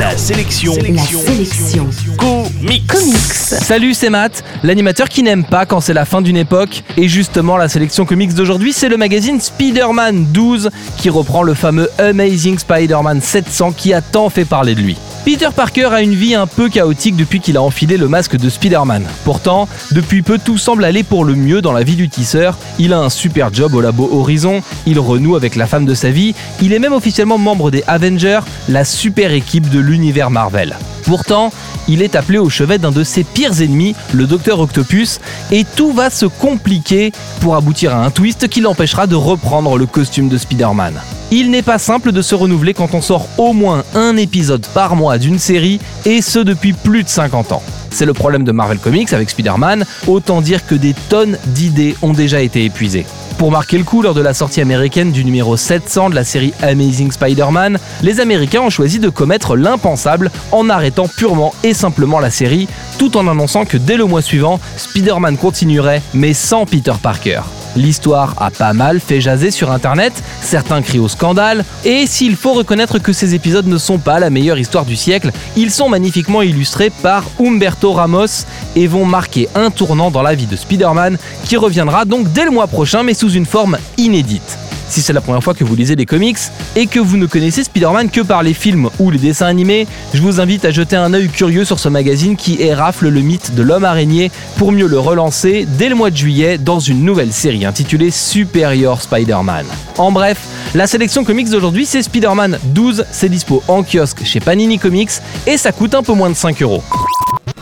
La sélection. La sélection. Comics. Comics. Salut, c'est Matt, l'animateur qui n'aime pas quand c'est la fin d'une époque. Et justement, la sélection comics d'aujourd'hui, c'est le magazine Spider-Man 12 qui reprend le fameux Amazing Spider-Man 700 qui a tant fait parler de lui. Peter Parker a une vie un peu chaotique depuis qu'il a enfilé le masque de Spider-Man. Pourtant, depuis peu, tout semble aller pour le mieux dans la vie du tisseur. Il a un super job au labo Horizon, il renoue avec la femme de sa vie, il est même officiellement membre des Avengers, la super équipe de l'univers Marvel. Pourtant, il est appelé au chevet d'un de ses pires ennemis, le Docteur Octopus, et tout va se compliquer pour aboutir à un twist qui l'empêchera de reprendre le costume de Spider-Man. Il n'est pas simple de se renouveler quand on sort au moins un épisode par mois d'une série, et ce depuis plus de 50 ans. C'est le problème de Marvel Comics avec Spider-Man, autant dire que des tonnes d'idées ont déjà été épuisées. Pour marquer le coup lors de la sortie américaine du numéro 700 de la série Amazing Spider-Man, les Américains ont choisi de commettre l'impensable en arrêtant purement et simplement la série, tout en annonçant que dès le mois suivant, Spider-Man continuerait, mais sans Peter Parker. L'histoire a pas mal fait jaser sur internet, certains crient au scandale, et s'il faut reconnaître que ces épisodes ne sont pas la meilleure histoire du siècle, ils sont magnifiquement illustrés par Humberto Ramos et vont marquer un tournant dans la vie de Spider-Man qui reviendra donc dès le mois prochain mais sous une forme inédite. Si c'est la première fois que vous lisez des comics et que vous ne connaissez Spider-Man que par les films ou les dessins animés, je vous invite à jeter un œil curieux sur ce magazine qui érafle le mythe de l'homme araignée pour mieux le relancer dès le mois de juillet dans une nouvelle série intitulée Superior Spider-Man. En bref, la sélection comics d'aujourd'hui c'est Spider-Man 12, c'est dispo en kiosque chez Panini Comics et ça coûte un peu moins de 5 euros.